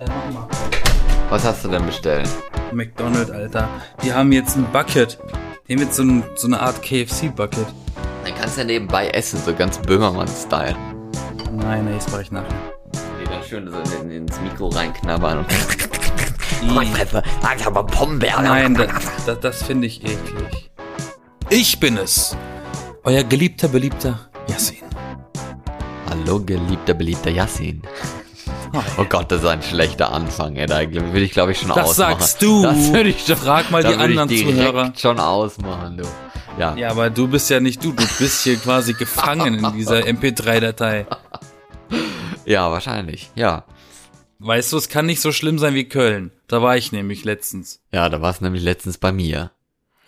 Äh, mach mal. Was hast du denn bestellt? McDonald's, Alter. Die haben jetzt ein Bucket. Die haben jetzt so, ein, so eine Art KFC-Bucket. Dann kannst du ja nebenbei essen, so ganz Böhmermann-Style. Nein, nee, das mache ich nachher. Die dann schön so in, ins Mikro reinknabbern. Fresse, sag aber Pombeeren. Nein, das, das, das finde ich eklig. Ich bin es. Euer geliebter, beliebter Yassin. Hallo, geliebter, beliebter Yassin. Oh Gott, das ist ein schlechter Anfang, ey. Da würde ich, glaube ich, schon Das ausmachen. sagst du. Das würde ich schon, Frag mal da die würde ich anderen direkt Zuhörer. schon ausmachen, du. Ja. Ja, aber du bist ja nicht du. Du bist hier quasi gefangen in dieser MP3-Datei. ja, wahrscheinlich. Ja. Weißt du, es kann nicht so schlimm sein wie Köln. Da war ich nämlich letztens. Ja, da war es nämlich letztens bei mir.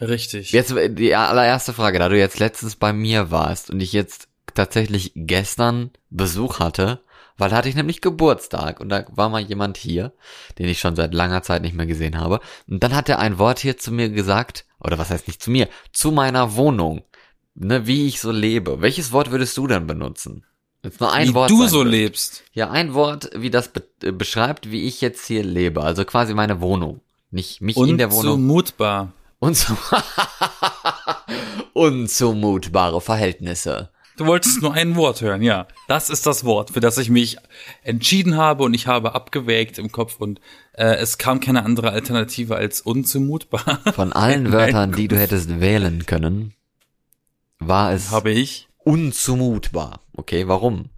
Richtig. Jetzt äh, die allererste Frage, da du jetzt letztens bei mir warst und ich jetzt tatsächlich gestern Besuch hatte, weil da hatte ich nämlich Geburtstag und da war mal jemand hier, den ich schon seit langer Zeit nicht mehr gesehen habe. Und dann hat er ein Wort hier zu mir gesagt, oder was heißt nicht zu mir, zu meiner Wohnung, ne, wie ich so lebe. Welches Wort würdest du dann benutzen? Jetzt nur ein wie Wort. du sein so wird. lebst. Ja, ein Wort, wie das be äh, beschreibt, wie ich jetzt hier lebe. Also quasi meine Wohnung. Nicht mich in der Wohnung. Unzumutbar. Unzu Unzumutbare Verhältnisse. Du wolltest nur ein Wort hören, ja. Das ist das Wort, für das ich mich entschieden habe und ich habe abgewägt im Kopf und äh, es kam keine andere Alternative als unzumutbar. Von allen Wörtern, die du hättest wählen können, war es habe ich. unzumutbar. Okay, warum?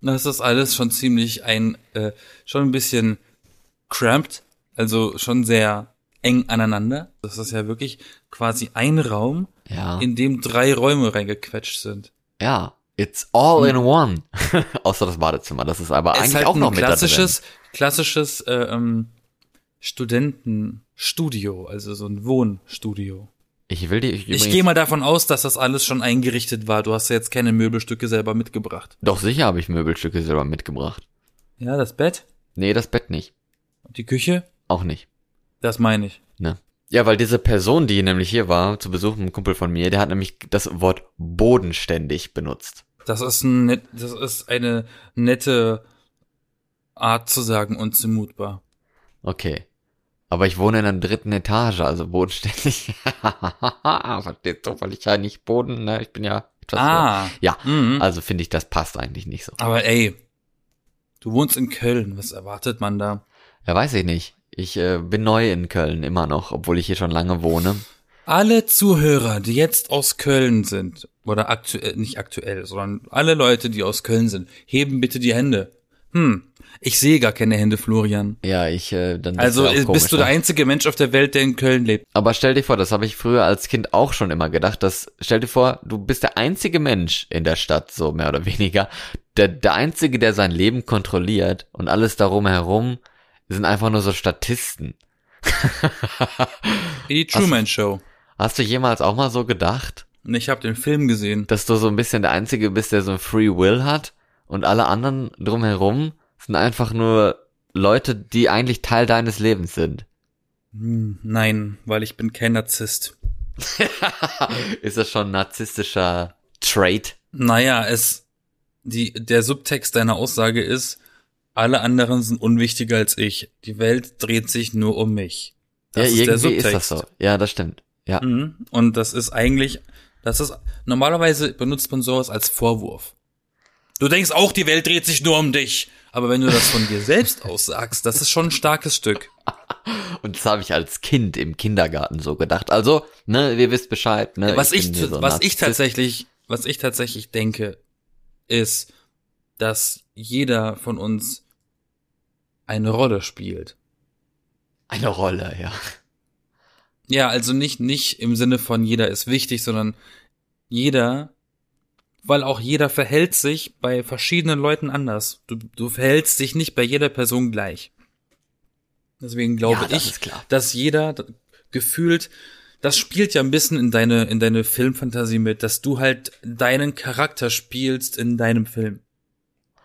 Das ist alles schon ziemlich ein, äh, schon ein bisschen cramped, also schon sehr eng aneinander. Das ist ja wirklich quasi ein Raum, Ja. in dem drei Räume reingequetscht sind. Ja. It's all in one. Außer das Badezimmer. Das ist aber Es eigentlich halt auch noch ein mit klassisches, klassisches äh, ähm, Studentenstudio, also so ein Wohnstudio. Ich will dir ich Ich gehe mal davon aus, dass das alles schon eingerichtet war. Du hast ja jetzt keine Möbelstücke selber mitgebracht. Doch sicher habe ich Möbelstücke selber mitgebracht. Ja, das Bett, Nee, das Bett nicht. die Küche, Auch nicht. das meine ich. Ne? Ja, weil diese Person, die nämlich hier war, zu Besuch, ein Kumpel von mir, der hat nämlich das Wort bodenständig benutzt. Das ist ein das ist eine nette Art zu sagen unzumutbar. Okay. Aber ich wohne in der dritten Etage, also bodenständig. Verstehst du, weil ich ja nicht Boden, ne? Ich bin ja etwas Ah. höher. Ja, Mhm. also finde ich, das passt eigentlich nicht so. Aber ey, du wohnst in Köln, was erwartet man da? Ja, weiß ich nicht. Ich äh, bin neu in Köln immer noch, obwohl ich hier schon lange wohne. Alle Zuhörer, die jetzt aus Köln sind, oder aktuell, nicht aktuell, sondern alle Leute, die aus Köln sind, heben bitte die Hände. Hm, ich sehe gar keine Hände, Florian. Ja, ich, äh, dann. Also wär auch äh, komisch, bist du ne? der einzige Mensch auf der Welt, der in Köln lebt. Aber stell dir vor, das habe ich früher als Kind auch schon immer gedacht, dass, stell dir vor, du bist der einzige Mensch in der Stadt, so mehr oder weniger, der, der einzige, der sein Leben kontrolliert und alles darum herum sind einfach nur so Statisten. Die Truman Show. Hast du jemals auch mal so gedacht, ich habe den Film gesehen. dass du so ein bisschen der einzige bist, der so ein Free Will hat und alle anderen drumherum sind einfach nur Leute, die eigentlich Teil deines Lebens sind? Hm, nein, weil ich bin kein Narzisst. Ist das schon ein narzisstischer Trait? Naja, es, die, der Subtext deiner Aussage ist, alle anderen sind unwichtiger als ich. Die Welt dreht sich nur um mich. Das ja, ist irgendwie ist das so. Ja, das stimmt. Ja. Mhm. Und das ist eigentlich, das ist, normalerweise benutzt man sowas als Vorwurf. Du denkst auch, die Welt dreht sich nur um dich. Aber wenn du das von dir selbst aussagst, das ist schon ein starkes Stück. Und das habe ich als Kind im Kindergarten so gedacht. Also, ne, ihr wisst Bescheid, ne? was ich, hier so was ich tatsächlich, was ich tatsächlich denke, ist, dass jeder von uns eine Rolle spielt. Eine Rolle, ja. Ja, also nicht, nicht im Sinne von jeder ist wichtig, sondern jeder, weil auch jeder verhält sich bei verschiedenen Leuten anders. Du, du verhältst dich nicht bei jeder Person gleich. Deswegen glaube Ja, das ich, dass jeder gefühlt, das spielt ja ein bisschen in deine, in deine Filmfantasie mit, dass du halt deinen Charakter spielst in deinem Film.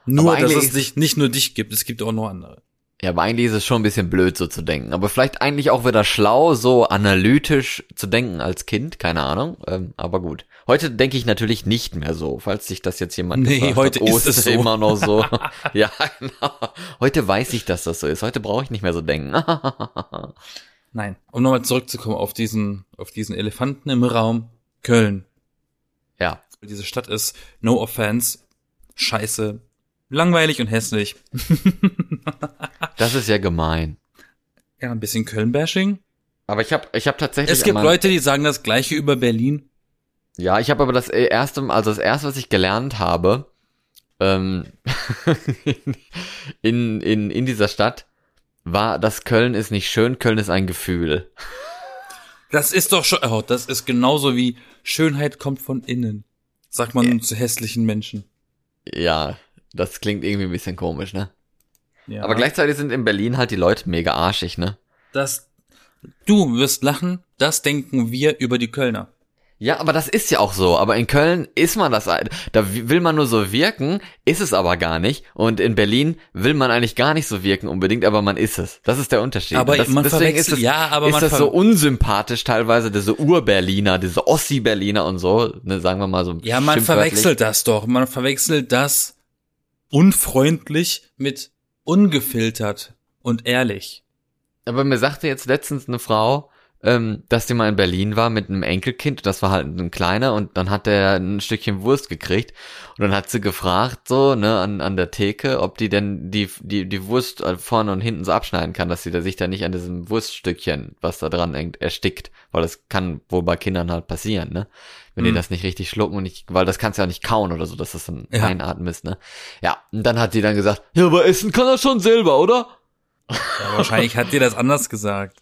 Nur, dass es dich, nicht nur dich gibt, es gibt auch noch andere. Ja, aber eigentlich ist es schon ein bisschen blöd, so zu denken. Aber vielleicht eigentlich auch wieder schlau, so analytisch zu denken als Kind, keine Ahnung. Ähm, aber gut. Heute denke ich natürlich nicht mehr so, falls sich das jetzt jemand Nee, gefragt heute hat. Oh, ist es so. immer noch so. ja, genau. Heute weiß ich, dass das so ist. Heute brauche ich nicht mehr so denken. Nein. Um nochmal zurückzukommen auf diesen, auf diesen Elefanten im Raum. Köln. ja, Diese Stadt ist, no offense, scheiße, langweilig und hässlich. das ist ja gemein. Ja, ein bisschen Köln-Bashing. Aber ich habe ich hab tatsächlich Es gibt Leute, die sagen das Gleiche über Berlin. Ja, ich habe aber das erste, also das erste, was ich gelernt habe, ähm, in, in, in dieser Stadt, war, dass Köln ist nicht schön, Köln ist ein Gefühl. Das ist doch schon, oh, das ist genauso wie Schönheit kommt von innen. Sagt man zu hässlichen Menschen. Ja, das klingt irgendwie ein bisschen komisch, ne? Ja. Aber gleichzeitig sind in Berlin halt die Leute mega arschig, ne? das, du wirst lachen, das denken wir über die Kölner. Ja, aber das ist ja auch so. Aber in Köln ist man das, da will man nur so wirken, ist es aber gar nicht. Und in Berlin will man eigentlich gar nicht so wirken unbedingt, aber man ist es. Das ist der Unterschied. Aber das, man deswegen verwechselt- ist es, ja, aber ist man das so unsympathisch teilweise, diese Ur-Berliner, diese Ossi-Berliner und so, ne, sagen wir mal so. Ja, man verwechselt das doch. Man verwechselt das unfreundlich mit ungefiltert und ehrlich. Aber mir sagte jetzt letztens eine Frau, ähm, dass die mal in Berlin war mit einem Enkelkind, das war halt ein kleiner und dann hat der ein Stückchen Wurst gekriegt und dann hat sie gefragt so, ne, an, an der Theke, ob die denn die, die, die Wurst äh, vorne und hinten so abschneiden kann, dass sie da sich da nicht an diesem Wurststückchen, was da dran hängt, erstickt, weil das kann wohl bei Kindern halt passieren, ne, wenn die Mhm. das nicht richtig schlucken und nicht, weil das kannst du ja nicht kauen oder so, dass das dann Ja. einatmen ist, ne. Ja, und dann hat sie dann gesagt, ja, aber essen kann er schon selber, oder? Ja, wahrscheinlich hat dir das anders gesagt.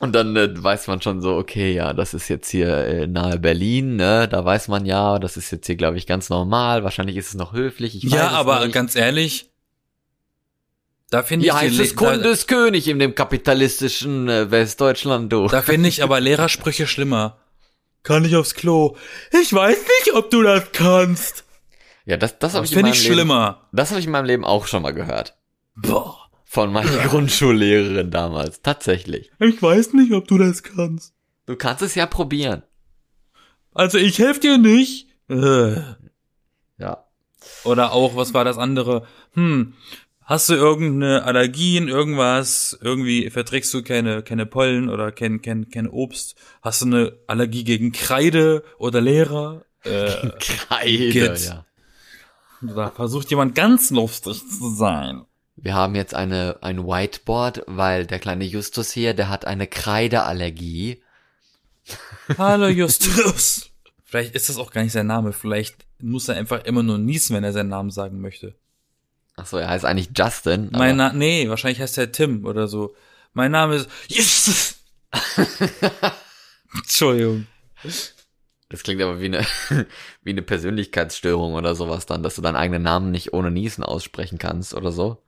Und dann äh, weiß man schon so, okay, ja, das ist jetzt hier äh, nahe Berlin, ne? Da weiß man ja, das ist jetzt hier, glaube ich, ganz normal. Wahrscheinlich ist es noch höflich. Ich Ja, aber nicht. ganz ehrlich, da finde ja, ich, heißt es Le- Kunde da, ist König in dem kapitalistischen äh, Westdeutschland, du. da finde ich aber Lehrersprüche schlimmer. Kann ich aufs Klo? Ich weiß nicht, ob du das kannst. Ja, das, das habe ich in finde meinem ich Leben, schlimmer. das habe ich in meinem Leben auch schon mal gehört. Boah. Von meiner Grundschullehrerin damals. Tatsächlich. Ich weiß nicht, ob du das kannst. Du kannst es ja probieren. Also ich helfe dir nicht. Äh. Ja. Oder auch, was war das andere? Hm, hast du irgendeine Allergien, irgendwas, irgendwie verträgst du keine, keine Pollen oder kein, kein, kein Obst? Hast du eine Allergie gegen Kreide oder Lehrer? Äh, Kreide, Geht. ja. da versucht jemand ganz lustig zu sein. Wir haben jetzt eine, ein Whiteboard, weil der kleine Justus hier, der hat eine Kreideallergie. Hallo Justus. Vielleicht ist das auch gar nicht sein Name. Vielleicht muss er einfach immer nur niesen, wenn er seinen Namen sagen möchte. Ach so, er heißt eigentlich Justin. Mein Na nee, wahrscheinlich heißt er Tim oder so. Mein Name ist Justus. Entschuldigung. Das klingt aber wie eine, wie eine Persönlichkeitsstörung oder sowas dann, dass du deinen eigenen Namen nicht ohne Niesen aussprechen kannst oder so.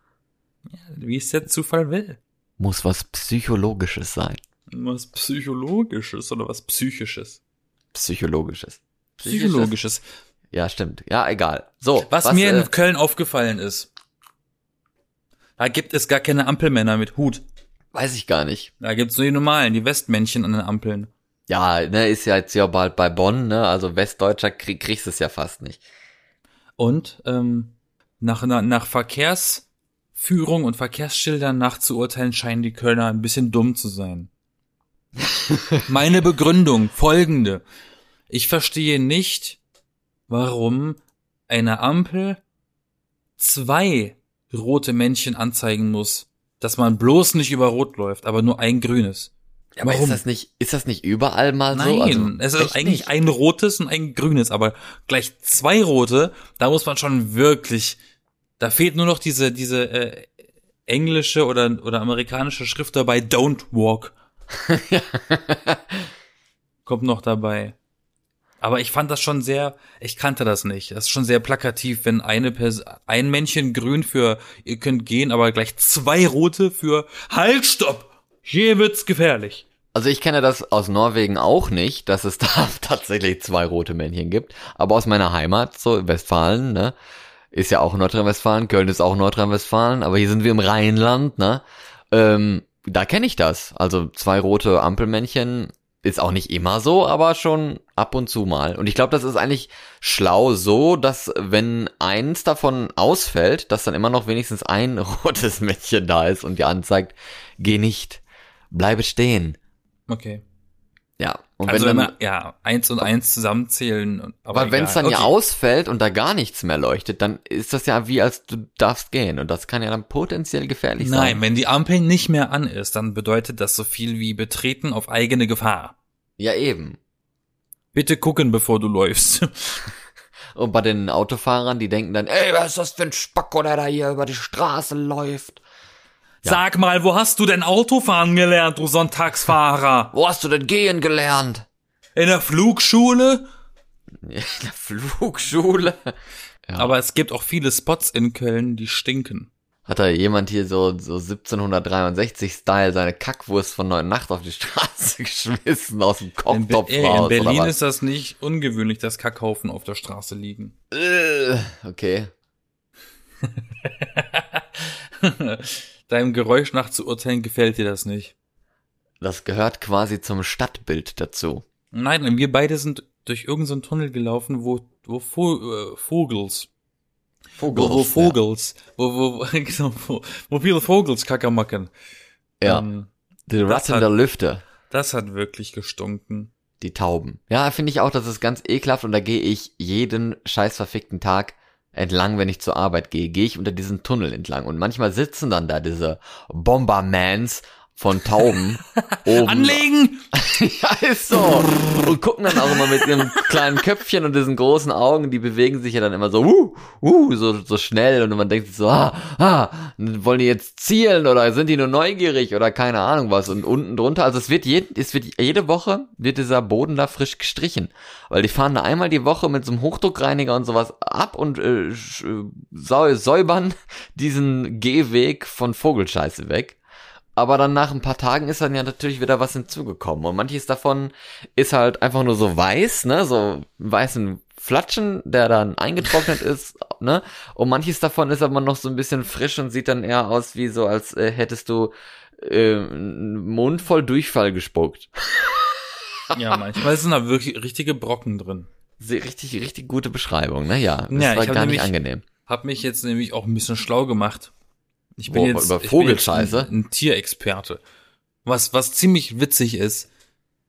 Wie es der Zufall will. Muss was Psychologisches sein. Was Psychologisches oder was Psychisches? Psychologisches. Psychologisches. Ja, stimmt. Ja, egal. So. Was, mir äh, in Köln aufgefallen ist. Da gibt es gar keine Ampelmänner mit Hut. weiß ich gar nicht. Da gibt's nur die normalen, die Westmännchen an den Ampeln. Ja, ne, ist ja jetzt ja bald bei Bonn, ne, also Westdeutscher krieg, kriegst es ja fast nicht. Und ähm, nach, nach, nach Verkehrsführung und Verkehrsschildern nachzuurteilen, scheinen die Kölner ein bisschen dumm zu sein. Meine Begründung, folgende. Ich verstehe nicht, warum eine Ampel zwei rote Männchen anzeigen muss, dass man bloß nicht über Rot läuft, aber nur ein grünes. Ja, aber Warum? ist das nicht, ist das nicht überall mal so? Nein, Also, es ist eigentlich nicht? ein rotes und ein grünes, aber gleich zwei rote, da muss man schon wirklich, da fehlt nur noch diese, diese äh, englische oder, oder amerikanische Schrift dabei, don't walk. Kommt noch dabei. Aber ich fand das schon sehr, ich kannte das nicht. Das ist schon sehr plakativ, wenn eine Pers ein Männchen grün für ihr könnt gehen, aber gleich zwei rote für Halt, stopp! Hier wird's gefährlich. Also ich kenne das aus Norwegen auch nicht, dass es da tatsächlich zwei rote Männchen gibt. Aber aus meiner Heimat, so Westfalen, ne, ist ja auch Nordrhein-Westfalen, Köln ist auch Nordrhein-Westfalen, aber hier sind wir im Rheinland, ne? Ähm, da kenne ich das. Also zwei rote Ampelmännchen ist auch nicht immer so, aber schon ab und zu mal. Und ich glaube, das ist eigentlich schlau so, dass wenn eins davon ausfällt, dass dann immer noch wenigstens ein rotes Männchen da ist und dir anzeigt, geh nicht, bleibe stehen. Okay. Ja. Und also wenn dann, immer, ja, eins und eins zusammenzählen. und- Aber wenn es dann ja Okay. ausfällt und da gar nichts mehr leuchtet, dann ist das ja wie als du darfst gehen und das kann ja dann potenziell gefährlich sein. Nein, wenn die Ampel nicht mehr an ist, dann bedeutet das so viel wie betreten auf eigene Gefahr. Ja eben. Bitte gucken, bevor du läufst. Und bei den Autofahrern, die denken dann, ey, was ist das für ein Spacko, der da hier über die Straße läuft? Ja. Sag mal, wo hast du denn Autofahren gelernt, du Sonntagsfahrer? Wo hast du denn gehen gelernt? In der Flugschule? In der Flugschule. Ja. Aber es gibt auch viele Spots in Köln, die stinken. Hat da jemand hier so, so 1763-Style seine Kackwurst von Neuen Nacht auf die Straße geschmissen aus dem In, Be Kochtopf raus, in Berlin ist das nicht ungewöhnlich, dass Kackhaufen auf der Straße liegen. Äh, Okay. Deinem Geräusch nach zu urteilen gefällt dir das nicht. Das gehört quasi zum Stadtbild dazu. Nein, wir beide sind durch irgendeinen Tunnel gelaufen, wo, wo Vo äh, Vogels, wo, wo Vogels, wo, wo, wo, genau, wo, wo viele Vogels Kacker machen. Ja, Ähm, die Ratten der Lüfte. das hat wirklich gestunken. Die Tauben. Ja, finde ich auch, das ist ganz ekelhaft und da gehe ich jeden scheiß verfickten Tag entlang, wenn ich zur Arbeit gehe, gehe ich unter diesen Tunnel entlang. Und manchmal sitzen dann da diese Bombermans von Tauben oben. Anlegen! ja, ist so. Und gucken dann auch immer mit ihrem kleinen Köpfchen und diesen großen Augen, die bewegen sich ja dann immer so, uh, uh, so, so schnell und man denkt sich so, ah, ah, wollen die jetzt zielen oder sind die nur neugierig oder keine Ahnung was und unten drunter, also es wird jeden, es wird jede Woche wird dieser Boden da frisch gestrichen, weil die fahren da einmal die Woche mit so einem Hochdruckreiniger und sowas ab und äh, äh, säubern diesen Gehweg von Vogelscheiße weg. Aber dann nach ein paar Tagen ist dann ja natürlich wieder was hinzugekommen. Und manches davon ist halt einfach nur so weiß, ne, so weißen Flatschen, der dann eingetrocknet ist, ne. Und manches davon ist aber noch so ein bisschen frisch und sieht dann eher aus wie so, als äh, hättest du äh, einen Mund voll Durchfall gespuckt. Ja, manchmal sind da wirklich richtige Brocken drin. Richtig, richtig gute Beschreibung, ne? Ja, das Ja, war gar nicht angenehm. Hab mich jetzt nämlich auch ein bisschen schlau gemacht. Ich bin Wo, jetzt, über ich bin Vogelscheiße? jetzt ein, ein Tierexperte. Was, was ziemlich witzig ist,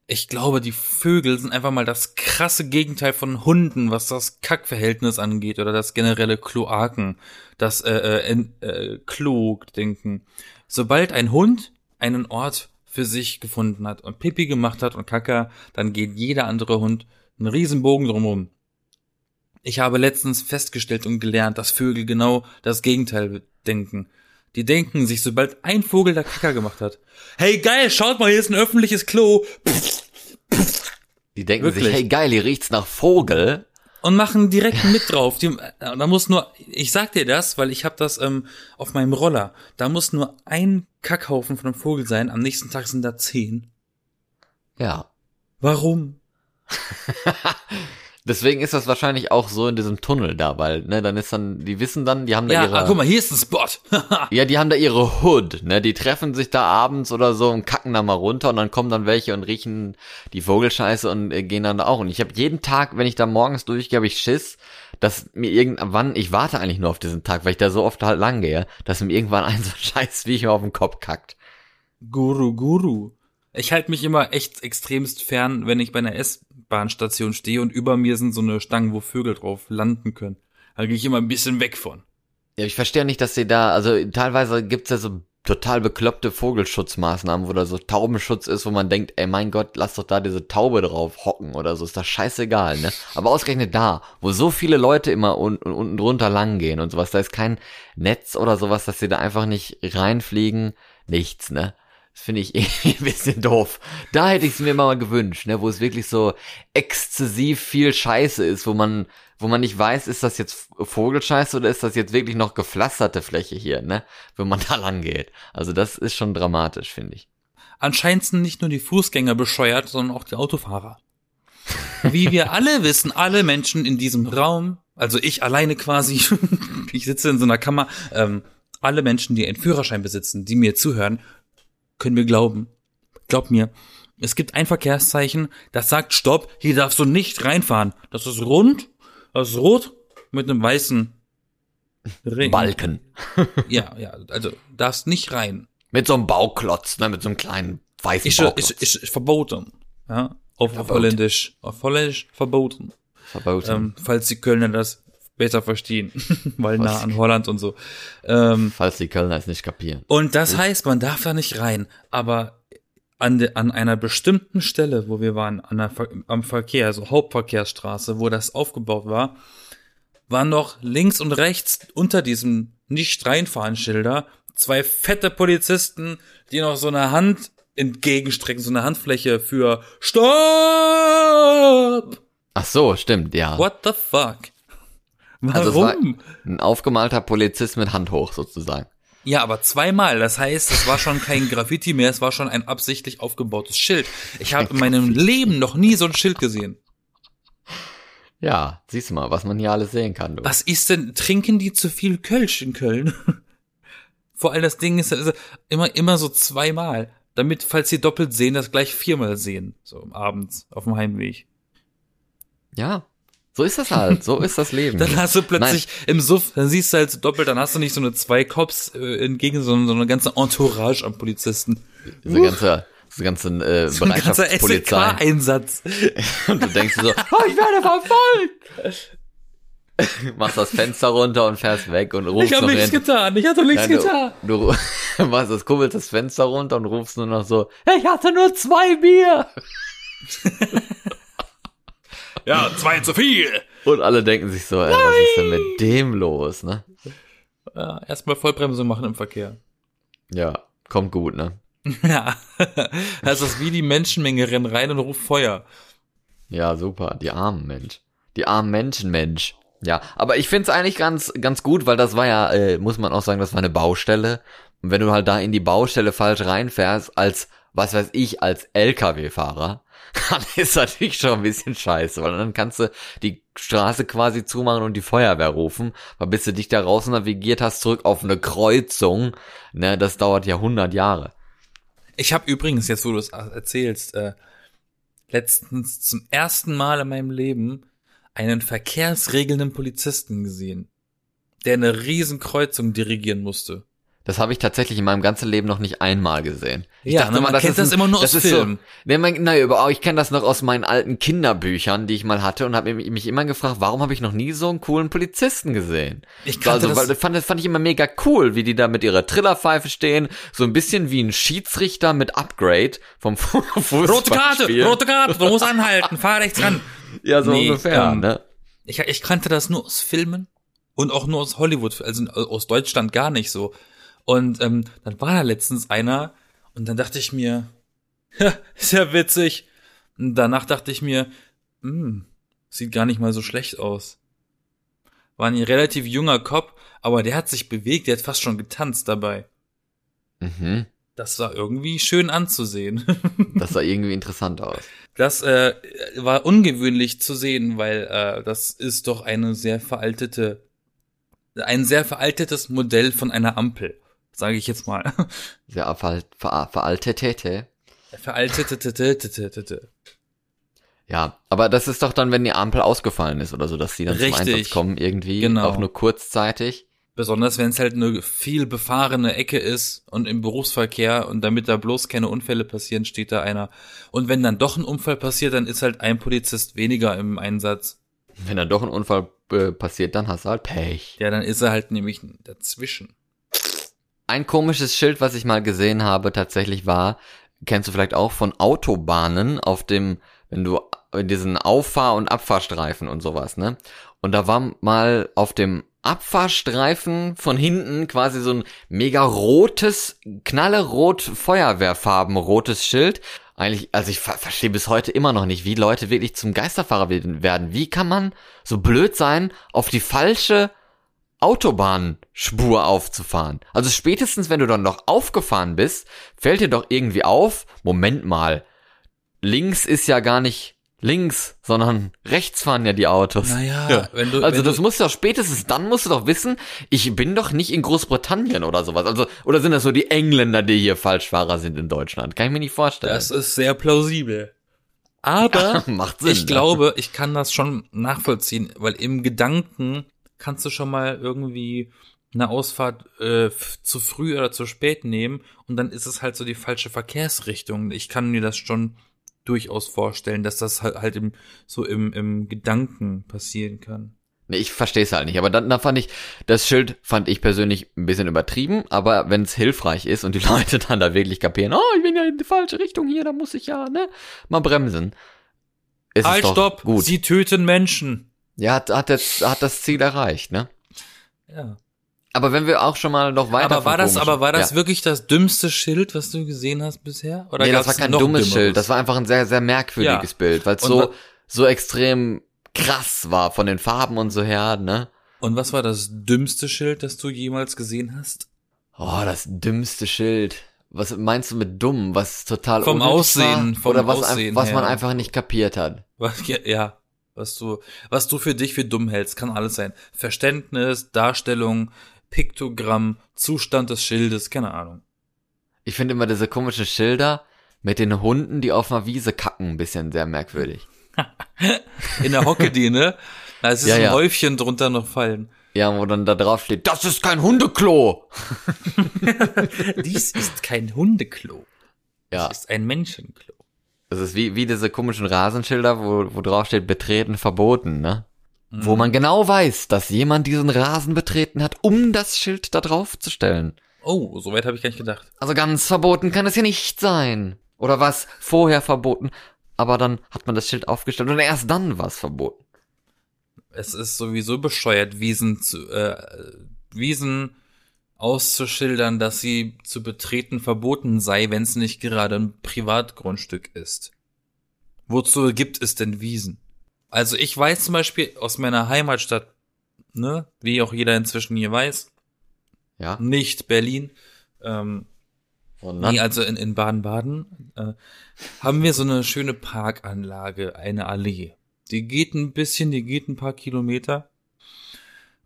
ich glaube, die Vögel sind einfach mal das krasse Gegenteil von Hunden, was das Kackverhältnis angeht oder das generelle Kloaken, das äh, äh, äh, Klo-Denken. Sobald ein Hund einen Ort für sich gefunden hat und Pipi gemacht hat und Kacker, dann geht jeder andere Hund einen Riesenbogen drumherum. Ich habe letztens festgestellt und gelernt, dass Vögel genau das Gegenteil denken. Die denken sich, sobald ein Vogel da Kacker gemacht hat, hey geil, schaut mal, hier ist ein öffentliches Klo Die denken Wirklich? sich, hey geil, hier riecht's nach Vogel. und machen direkt mit drauf. Die, da muss nur, ich sag dir das, weil ich habe das ähm, auf meinem Roller. Da muss nur ein Kackhaufen von einem Vogel sein. Am nächsten Tag sind da zehn. Ja. Warum? Deswegen ist das wahrscheinlich auch so in diesem Tunnel da, weil, ne, dann ist dann, die wissen dann, die haben da Ja, ihre, ah, guck mal, hier ist ein Spot. ja, die haben da ihre Hood, ne, die treffen sich da abends oder so und kacken da mal runter und dann kommen dann welche und riechen die Vogelscheiße und äh, gehen dann da auch. Und ich habe jeden Tag, wenn ich da morgens durchgehe, habe ich Schiss, dass mir irgendwann, ich warte eigentlich nur auf diesen Tag, weil ich da so oft halt lang gehe, dass mir irgendwann ein so scheiß Viecher auf den Kopf kackt. Guru, Guru. Ich halte mich immer echt extremst fern, wenn ich bei einer S-Bahn-Station stehe und über mir sind so eine Stangen, wo Vögel drauf landen können. Da gehe ich immer ein bisschen weg von. Ja, ich verstehe nicht, dass sie da, also teilweise gibt's ja so total bekloppte Vogelschutzmaßnahmen, wo da so Taubenschutz ist, wo man denkt, ey mein Gott, lass doch da diese Taube drauf hocken oder so, ist das scheißegal, ne? Aber ausgerechnet da, wo so viele Leute immer un un unten drunter lang gehen und sowas, da ist kein Netz oder sowas, dass sie da einfach nicht reinfliegen, nichts, ne? Finde ich irgendwie ein bisschen doof. Da hätte ich es mir mal gewünscht, ne, wo es wirklich so exzessiv viel Scheiße ist, wo man, wo man nicht weiß, ist das jetzt Vogelscheiße oder ist das jetzt wirklich noch gepflasterte Fläche hier, ne, wenn man da lang geht. Also das ist schon dramatisch, finde ich. Anscheinend sind nicht nur die Fußgänger bescheuert, sondern auch die Autofahrer. Wie wir alle wissen, alle Menschen in diesem Raum Also ich alleine quasi, ich sitze in so einer Kammer. Ähm, alle Menschen, die einen Führerschein besitzen, die mir zuhören, können mir glauben. Glaub mir, es gibt ein Verkehrszeichen, das sagt Stopp, hier darfst du nicht reinfahren. Das ist rund, das ist rot mit einem weißen Ring. Balken. Ja, ja, also darfst nicht rein. Mit so einem Bauklotz, ne, mit so einem kleinen weißen Ist, Bauklotz. ist, ist verboten. Ja, auf, auf. Holländisch. Auf Holländisch verboten. Verboten. Ähm, falls die Kölner das besser verstehen, weil nah an Holland und so. Ähm, Falls die Kölner es nicht kapieren. und das heißt, man darf da nicht rein, aber an, de, an einer bestimmten Stelle, wo wir waren, an der, am Verkehr, also Hauptverkehrsstraße, wo das aufgebaut war, waren noch links und rechts unter diesem nicht reinfahren Schilder zwei fette Polizisten, die noch so eine Hand entgegenstrecken, so eine Handfläche für Stopp! Ach so, stimmt, ja. What the fuck? Warum? Also es war ein aufgemalter Polizist mit Hand hoch sozusagen. Ja, aber zweimal. Das heißt, es war schon kein Graffiti mehr, es war schon ein absichtlich aufgebautes Schild. Ich habe in meinem Leben noch nie so ein Schild gesehen. Ja, siehst du mal, was man hier alles sehen kann. Du. Was ist denn, trinken die zu viel Kölsch in Köln? Vor allem das Ding ist also immer, immer so zweimal. Damit, falls sie doppelt sehen, das gleich viermal sehen. So abends auf dem Heimweg. Ja, so ist das halt. So ist das Leben. Dann hast du plötzlich im Suff, dann siehst du halt so doppelt, dann hast du nicht so eine zwei Cops äh, entgegen, sondern so eine ganze Entourage an Polizisten. Diese ganze, diese ganze äh, So ein Bereitschaftspolizei. SEK-Einsatz. Und du denkst so, oh, ich werde verfolgt. Machst das Fenster runter und fährst weg und rufst Ich habe nichts hin. getan, ich hatte nichts Nein, getan. du, du machst das, kurbelst das Fenster runter und rufst nur noch so, ich hatte nur zwei Bier. Ja, zwei zu viel. Und alle denken sich so, ey, was ist denn mit dem los, ne? Ja, erstmal Vollbremsung machen im Verkehr. Ja, kommt gut, ne? Ja. Das ist wie die Menschenmenge rennen rein und ruft Feuer. Ja, super. Die armen Mensch. Die armen Menschen, Mensch. Ja, aber ich find's eigentlich ganz, ganz gut, weil das war ja, äh, muss man auch sagen, das war eine Baustelle. Und wenn du halt da in die Baustelle falsch reinfährst, als, was weiß ich, als LKW-Fahrer, dann ist natürlich schon ein bisschen scheiße, weil dann kannst du die Straße quasi zumachen und die Feuerwehr rufen, weil bis du dich da raus navigiert hast, zurück auf eine Kreuzung, ne, das dauert ja 100 Jahre. Ich habe übrigens, jetzt wo du es erzählst, äh, letztens zum ersten Mal in meinem Leben einen verkehrsregelnden Polizisten gesehen, der eine riesen Kreuzung dirigieren musste. Das habe ich tatsächlich in meinem ganzen Leben noch nicht einmal gesehen. Ich Ja, ne, man kennt ist das immer nur aus Filmen. So, man, nein, aber ich kenne das noch aus meinen alten Kinderbüchern, die ich mal hatte und habe mich, immer gefragt, warum habe ich noch nie so einen coolen Polizisten gesehen? Ich kannte also, weil das- das fand, das fand ich immer mega cool, wie die da mit ihrer Trillerpfeife stehen, so ein bisschen wie ein Schiedsrichter mit Upgrade vom Fu- Fußballspiel. Rote Karte, rote Karte, du musst anhalten, fahr rechts ran. Ja, so Nee, ungefähr, ähm, ne? Ich, ich kannte das nur aus Filmen und auch nur aus Hollywood, also aus Deutschland gar nicht so. Und ähm, dann war da letztens einer und dann dachte ich mir, ja, ist ja witzig. Und danach dachte ich mir, hm, sieht gar nicht mal so schlecht aus. War ein relativ junger Cop, aber der hat sich bewegt, der hat fast schon getanzt dabei. Mhm. Das war irgendwie schön anzusehen. Das sah irgendwie interessant aus. Das äh, war ungewöhnlich zu sehen, weil äh, das ist doch eine sehr veraltete, ein sehr veraltetes Modell von einer Ampel, sage ich jetzt mal. Sehr ver ver veraltete. Veraltete. Ja, aber das ist doch dann, wenn die Ampel ausgefallen ist oder so, dass die dann Richtig. zum Einsatz kommen irgendwie, Genau. auch nur kurzzeitig. Besonders wenn es halt eine viel befahrene Ecke ist und im Berufsverkehr und damit da bloß keine Unfälle passieren, steht da einer. Und wenn dann doch ein Unfall passiert, dann ist halt ein Polizist weniger im Einsatz. Wenn dann doch ein Unfall äh, passiert, dann hast du halt Pech. Ja, dann ist er halt nämlich dazwischen. Ein komisches Schild, was ich mal gesehen habe, tatsächlich war, kennst du vielleicht auch von Autobahnen auf dem, wenn du in diesen Auffahr- und Abfahrstreifen und sowas, ne? Und da war mal auf dem Abfahrstreifen von hinten quasi so ein mega rotes, knallerot Feuerwehrfarben rotes Schild. Eigentlich, also ich ver verstehe bis heute immer noch nicht, wie Leute wirklich zum Geisterfahrer werden. Wie kann man so blöd sein, auf die falsche Autobahnspur aufzufahren. Also spätestens, wenn du dann noch aufgefahren bist, fällt dir doch irgendwie auf, Moment mal, links ist ja gar nicht links, sondern rechts fahren ja die Autos. Naja, Ja. wenn du, Also wenn das du, musst du doch spätestens dann musst du doch wissen, ich bin doch nicht in Großbritannien oder sowas. Also oder sind das so die Engländer, die hier Falschfahrer sind in Deutschland? Kann ich mir nicht vorstellen. das ist sehr plausibel. Aber Macht Sinn. ich ne? glaube, ich kann das schon nachvollziehen, weil im Gedanken kannst du schon mal irgendwie eine Ausfahrt äh, zu früh oder zu spät nehmen und dann ist es halt so die falsche Verkehrsrichtung. Ich kann mir das schon durchaus vorstellen, dass das halt, halt im, so im, im Gedanken passieren kann. Nee, ich verstehe es halt nicht. Aber dann, dann fand ich, das Schild fand ich persönlich ein bisschen übertrieben, aber wenn es hilfreich ist und die Leute dann da wirklich kapieren, oh, ich bin ja in die falsche Richtung hier, da muss ich ja, ne, mal bremsen. Ist halt, stopp! Gut. Sie töten Menschen! Ja, hat, hat, das, hat das Ziel erreicht, ne? Ja. Aber wenn wir auch schon mal noch weiter Aber war das, aber war das ja. wirklich das dümmste Schild, was du gesehen hast bisher? Oder nee, das war kein dummes dümmeres? Schild. Das war einfach ein sehr, sehr merkwürdiges Ja. Bild, weil es so, so extrem krass war von den Farben und so her, ne? Und was war das dümmste Schild, das du jemals gesehen hast? Oh, das dümmste Schild. Was meinst du mit dumm? Was total Vom Aussehen, war? vom Oder was, Aussehen ein- was man her. einfach nicht kapiert hat. Was, ja, ja, was du, was du für dich für dumm hältst, kann alles sein. Verständnis, Darstellung, Piktogramm, Zustand des Schildes, keine Ahnung. Ich finde immer diese komischen Schilder mit den Hunden, die auf einer Wiese kacken, ein bisschen sehr merkwürdig. In der Hocke die, ne? Da ist Ja, ein ja. Häufchen drunter noch fallen. Ja, wo dann da drauf steht, das ist kein Hundeklo. Dies ist kein Hundeklo. Ja, Das ist ein Menschenklo. Das ist wie, wie diese komischen Rasenschilder, wo, wo drauf steht, betreten verboten, ne? Wo man genau weiß, dass jemand diesen Rasen betreten hat, um das Schild da drauf zu stellen. Oh, soweit habe ich gar nicht gedacht. Also ganz verboten kann es ja nicht sein. Oder was vorher verboten, aber dann hat man das Schild aufgestellt und erst dann war es verboten. Es ist sowieso bescheuert, Wiesen zu, äh, Wiesen auszuschildern, dass sie zu betreten verboten sei, wenn es nicht gerade ein Privatgrundstück ist. Wozu gibt es denn Wiesen? Also ich weiß zum Beispiel aus meiner Heimatstadt, ne, wie auch jeder inzwischen hier weiß, Ja? nicht Berlin, ähm, Und Nee, also in, in Baden-Baden äh, haben wir so eine schöne Parkanlage, eine Allee. Die geht ein bisschen, die geht ein paar Kilometer.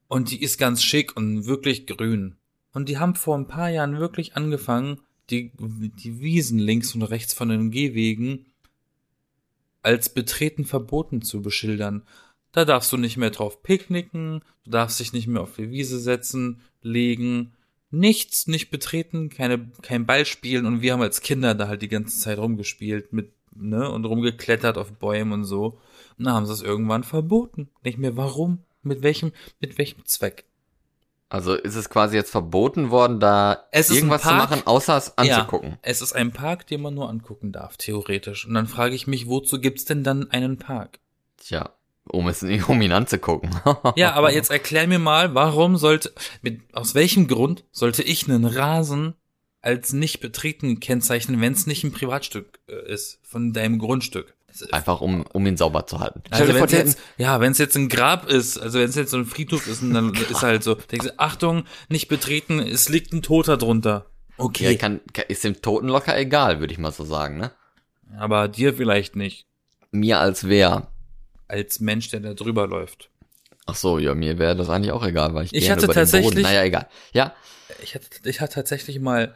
Und die ist ganz schick und wirklich grün. Und die haben vor ein paar Jahren wirklich angefangen, die, die Wiesen links und rechts von den Gehwegen als betreten verboten zu beschildern. Da darfst du nicht mehr drauf picknicken, du darfst dich nicht mehr auf die Wiese setzen, legen, nichts nicht betreten, keine, kein Ball spielen und wir haben als Kinder da halt die ganze Zeit rumgespielt mit, ne, und rumgeklettert auf Bäumen und so. Und dann haben sie es irgendwann verboten. Nicht mehr warum? Mit welchem, mit welchem Zweck? Also ist es quasi jetzt verboten worden, da irgendwas zu machen, außer es anzugucken. Ja, es ist ein Park, den man nur angucken darf, theoretisch. Und dann frage ich mich, wozu gibt's denn dann einen Park? Tja, um es um ihn anzugucken. Ja, aber jetzt erklär mir mal, warum sollte, mit, aus welchem Grund sollte ich einen Rasen als nicht betreten kennzeichnen, wenn es nicht ein Privatstück äh, ist von deinem Grundstück? Einfach um, um ihn sauber zu halten. Also Stell dir wenn vor, es die hätten- jetzt, ja, wenn es jetzt ein Grab ist, also wenn es jetzt so ein Friedhof ist, dann ist halt so, denkst du, Achtung, nicht betreten, es liegt ein Toter drunter. ja, Okay, kann, kann, ist dem Toten locker egal, würde ich mal so sagen, ne? aber dir vielleicht nicht, Mir als wer. als Mensch, der da drüber läuft. Ach so, ja, mir wäre das eigentlich auch egal, weil ich, Ich gerne hatte über den Boden. tatsächlich- Naja, egal. Ja, Ich hatte, ich hatte tatsächlich mal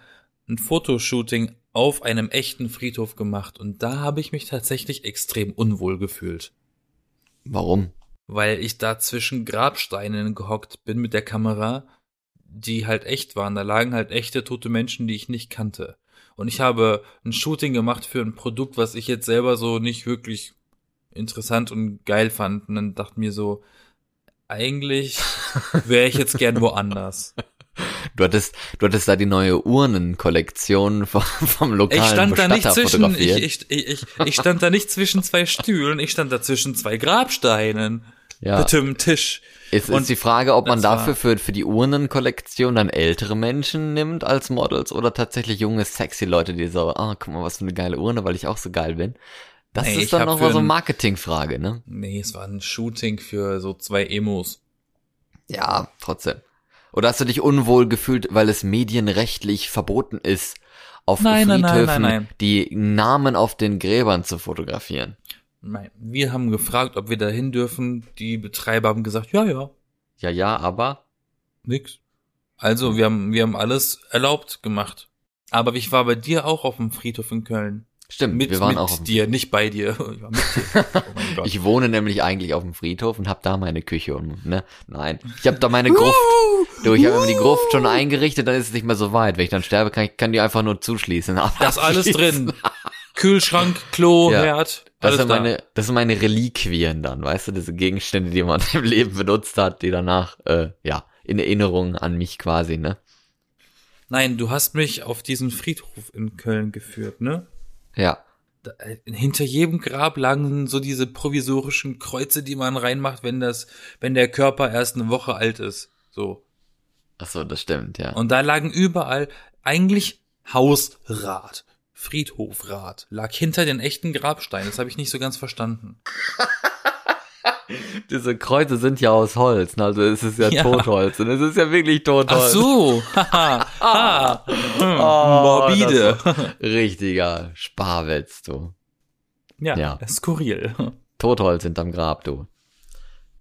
ein Fotoshooting auf einem echten Friedhof gemacht und da habe ich mich tatsächlich extrem unwohl gefühlt, warum? weil ich da zwischen Grabsteinen gehockt bin mit der Kamera, die halt echt waren. Da lagen halt echte tote Menschen, die ich nicht kannte. Und ich habe ein Shooting gemacht für ein Produkt, was ich jetzt selber so nicht wirklich interessant und geil fand. Und dann dachte mir so, eigentlich wäre ich jetzt gern woanders. Du hattest, du hattest da die neue Urnenkollektion vom, vom lokalen Ich stand da nicht zwischen, ich, ich, ich, ich stand da nicht zwischen zwei Stühlen, ich stand da zwischen zwei Grabsteinen. ja. Mit dem Tisch. Ist, Und ist die Frage, ob man dafür für, für die Urnenkollektion dann ältere Menschen nimmt als Models oder tatsächlich junge, sexy Leute, die so, ah, guck mal, was für eine geile Urne, weil ich auch so geil bin. Das Nee, ist dann hab noch mal für so eine ein- Marketingfrage, ne? Nee, es war ein Shooting für so zwei Emos. Ja, trotzdem. Oder hast du dich unwohl gefühlt, weil es medienrechtlich verboten ist, auf Nein, nein, nein, Friedhöfen nein, nein. die Namen auf den Gräbern zu fotografieren? Nein, wir haben gefragt, ob wir da hin dürfen. Die Betreiber haben gesagt, ja, ja, Ja, ja, aber nix. Also, wir haben, wir haben alles erlaubt gemacht. Aber ich war bei dir auch auf dem Friedhof in Köln. Stimmt, Mit, wir waren mit auch dir, nicht bei dir. Ich dir. Oh. Ich wohne nämlich eigentlich auf dem Friedhof und hab da meine Küche und ne, nein, ich habe da meine Gruft. Du, ich habe immer die Gruft schon eingerichtet, dann ist es nicht mehr so weit. Wenn ich dann sterbe, kann ich kann die einfach nur zuschließen. da ist alles drin. Kühlschrank, Klo, Ja. Herd, Das sind da. meine, das sind meine Reliquien dann, weißt du, diese Gegenstände, die man im Leben benutzt hat, die danach, äh, ja, in Erinnerung an mich quasi, ne? Nein, du hast mich auf diesen Friedhof in Köln geführt, ne? Ja. Äh, hinter jedem Grab lagen so diese provisorischen Kreuze, die man reinmacht, wenn das, wenn der Körper erst eine Woche alt ist. So. Ach so, das stimmt, ja. Und da lagen überall eigentlich Hausrat, Friedhofrat, lag hinter den echten Grabsteinen. Das habe ich nicht so ganz verstanden. Diese Kreuze sind ja aus Holz, ne? also es ist ja, Ja. Totholz und es ist ja wirklich Totholz. Ach so, hm, Oh, morbide. Richtiger Sparwitz, du. Ja, Ja. skurril. Totholz hinterm Grab, du.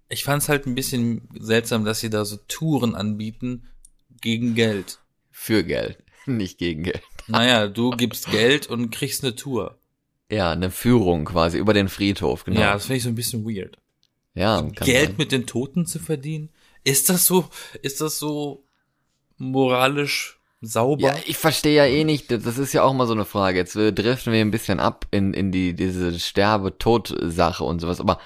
Ich fand's halt ein bisschen seltsam, dass sie da so Touren anbieten gegen Geld. Für Geld, nicht gegen Geld. Naja, du gibst Geld und kriegst eine Tour. Ja, eine Führung quasi über den Friedhof, genau. Ja, das finde ich so ein bisschen weird. Ja Geld sein. mit den Toten zu verdienen? Ist das so, ist das so moralisch sauber? Ja, ich verstehe ja eh nicht, das ist ja auch mal so eine Frage. Jetzt äh, driften wir ein bisschen ab in, in die, diese Sterbe-Tod-Sache und sowas, aber